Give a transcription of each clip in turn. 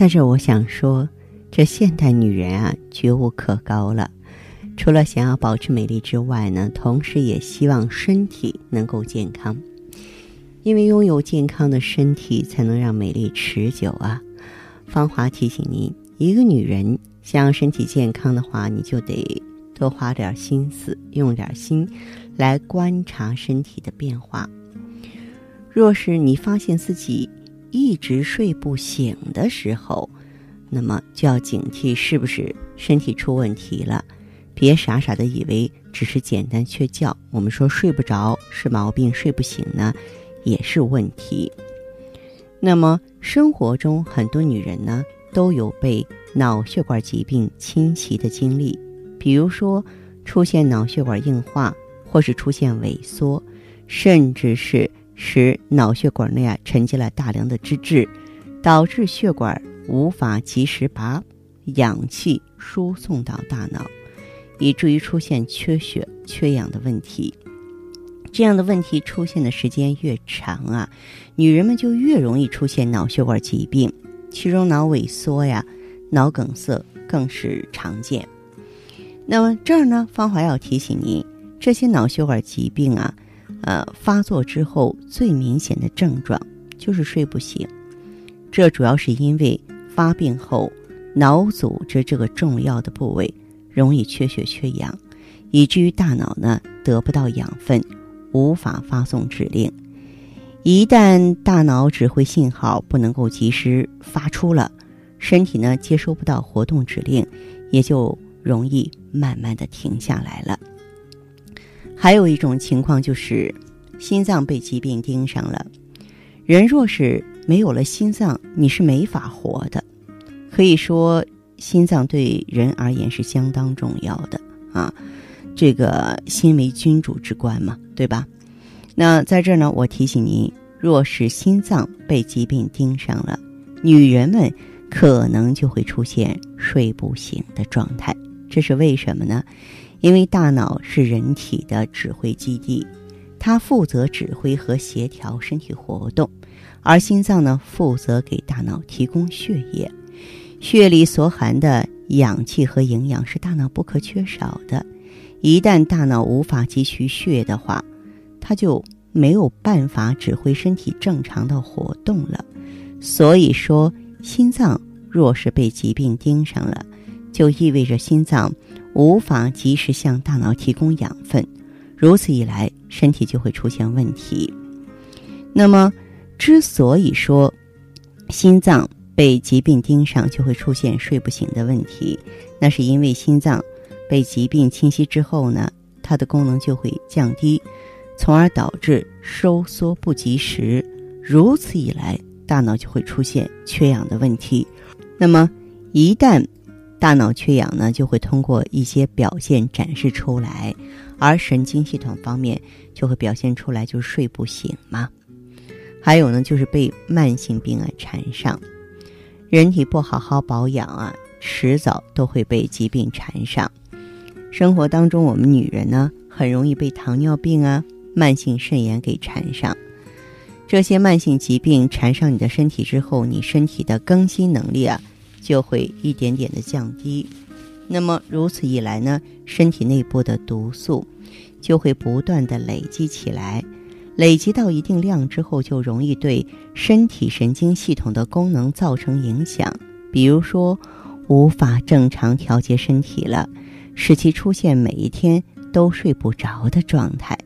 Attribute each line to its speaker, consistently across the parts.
Speaker 1: 在这，我想说，这现代女人啊，觉悟可高了。除了想要保持美丽之外呢，同时也希望身体能够健康，因为拥有健康的身体，才能让美丽持久啊。芳华提醒您，一个女人想要身体健康的话，你就得多花点心思，用点心来观察身体的变化。若是你发现自己，一直睡不醒的时候，那么就要警惕是不是身体出问题了。别傻傻的以为只是简单缺觉。我们说睡不着是毛病，睡不醒呢也是问题。那么生活中很多女人呢都有被脑血管疾病侵袭的经历，比如说出现脑血管硬化，或是出现萎缩，甚至是。使脑血管内啊沉积了大量的脂质，导致血管无法及时把氧气输送到大脑，以至于出现缺血、缺氧的问题。这样的问题出现的时间越长啊，女人们就越容易出现脑血管疾病，其中脑萎缩呀、脑梗塞更是常见。那么这儿呢，芳华要提醒您，这些脑血管疾病啊。呃，发作之后最明显的症状就是睡不醒，这主要是因为发病后脑组织这个重要的部位容易缺血缺氧，以至于大脑呢得不到养分，无法发送指令。一旦大脑指挥信号不能够及时发出了，身体呢接收不到活动指令，也就容易慢慢的停下来了。还有一种情况就是，心脏被疾病盯上了。人若是没有了心脏，你是没法活的。可以说，心脏对人而言是相当重要的啊。这个心为君主之官嘛，对吧？那在这儿呢，我提醒您，若是心脏被疾病盯上了，女人们可能就会出现睡不醒的状态。这是为什么呢？因为大脑是人体的指挥基地，它负责指挥和协调身体活动，而心脏呢负责给大脑提供血液。血里所含的氧气和营养是大脑不可缺少的。一旦大脑无法汲取血的话，它就没有办法指挥身体正常的活动了。所以说，心脏若是被疾病盯上了，就意味着心脏。无法及时向大脑提供养分，如此一来，身体就会出现问题。那么，之所以说心脏被疾病盯上就会出现睡不醒的问题，那是因为心脏被疾病侵袭之后呢，它的功能就会降低，从而导致收缩不及时。如此一来，大脑就会出现缺氧的问题。那么，一旦大脑缺氧呢，就会通过一些表现展示出来，而神经系统方面就会表现出来，就是睡不醒嘛。还有呢，就是被慢性病啊缠上，人体不好好保养啊，迟早都会被疾病缠上。生活当中，我们女人呢，很容易被糖尿病啊、慢性肾炎给缠上。这些慢性疾病缠上你的身体之后，你身体的更新能力啊。就会一点点的降低，那么如此一来呢，身体内部的毒素就会不断的累积起来，累积到一定量之后，就容易对身体神经系统的功能造成影响，比如说无法正常调节身体了，使其出现每一天都睡不着的状态。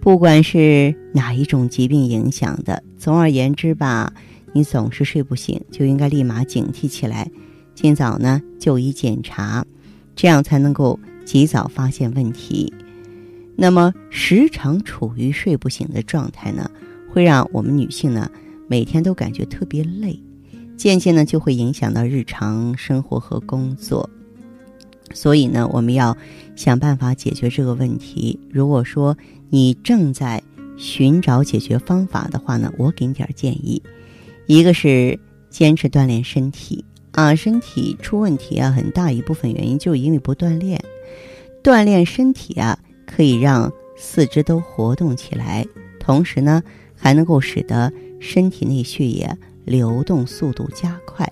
Speaker 1: 不管是哪一种疾病影响的，总而言之吧。你总是睡不醒，就应该立马警惕起来，尽早呢就医检查，这样才能够及早发现问题。那么，时常处于睡不醒的状态呢，会让我们女性呢每天都感觉特别累，渐渐呢就会影响到日常生活和工作。所以呢，我们要想办法解决这个问题。如果说你正在寻找解决方法的话呢，我给你点建议。一个是坚持锻炼身体啊，身体出问题啊，很大一部分原因就因为不锻炼。锻炼身体啊，可以让四肢都活动起来，同时呢，还能够使得身体内血液流动速度加快，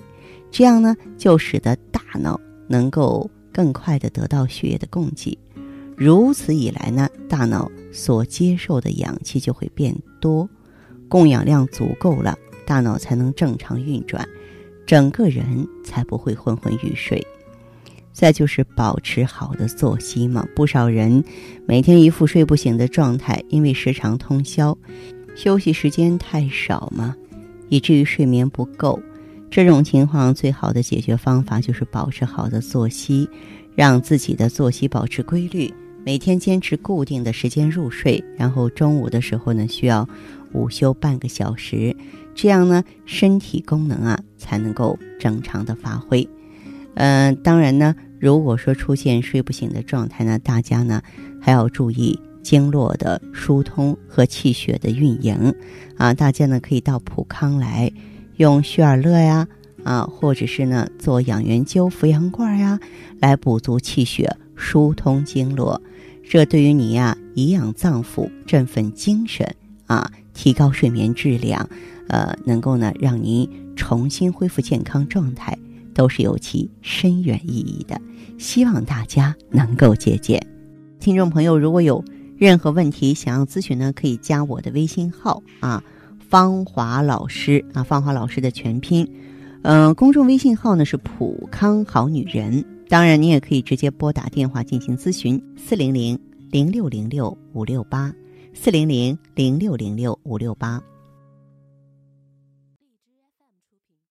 Speaker 1: 这样呢，就使得大脑能够更快的得到血液的供给。如此一来呢，大脑所接受的氧气就会变多，供氧量足够了，大脑才能正常运转，整个人才不会昏昏欲睡。再就是保持好的作息嘛，不少人每天一副睡不醒的状态，因为时常通宵，休息时间太少嘛，以至于睡眠不够。这种情况最好的解决方法就是保持好的作息，让自己的作息保持规律，每天坚持固定的时间入睡，然后中午的时候呢需要午休半个小时，这样呢身体功能啊才能够正常的发挥。嗯，当然呢，如果说出现睡不醒的状态呢，大家呢还要注意经络的疏通和气血的运营啊。大家呢可以到普康来用旭尔乐呀啊，或者是呢做养元灸、扶阳罐呀，来补足气血、疏通经络。这对于你呀颐养脏腑、振奋精神啊，提高睡眠质量，呃，能够呢让您重新恢复健康状态。都是有其深远意义的，希望大家能够借鉴。听众朋友，如果有任何问题想要咨询呢，可以加我的微信号啊，芳华老师啊，芳华老师的全拼。嗯，公众微信号呢是普康好女人。当然，你也可以直接拨打电话进行咨询：四零零零六零六五六八，四零零零六零六五六八。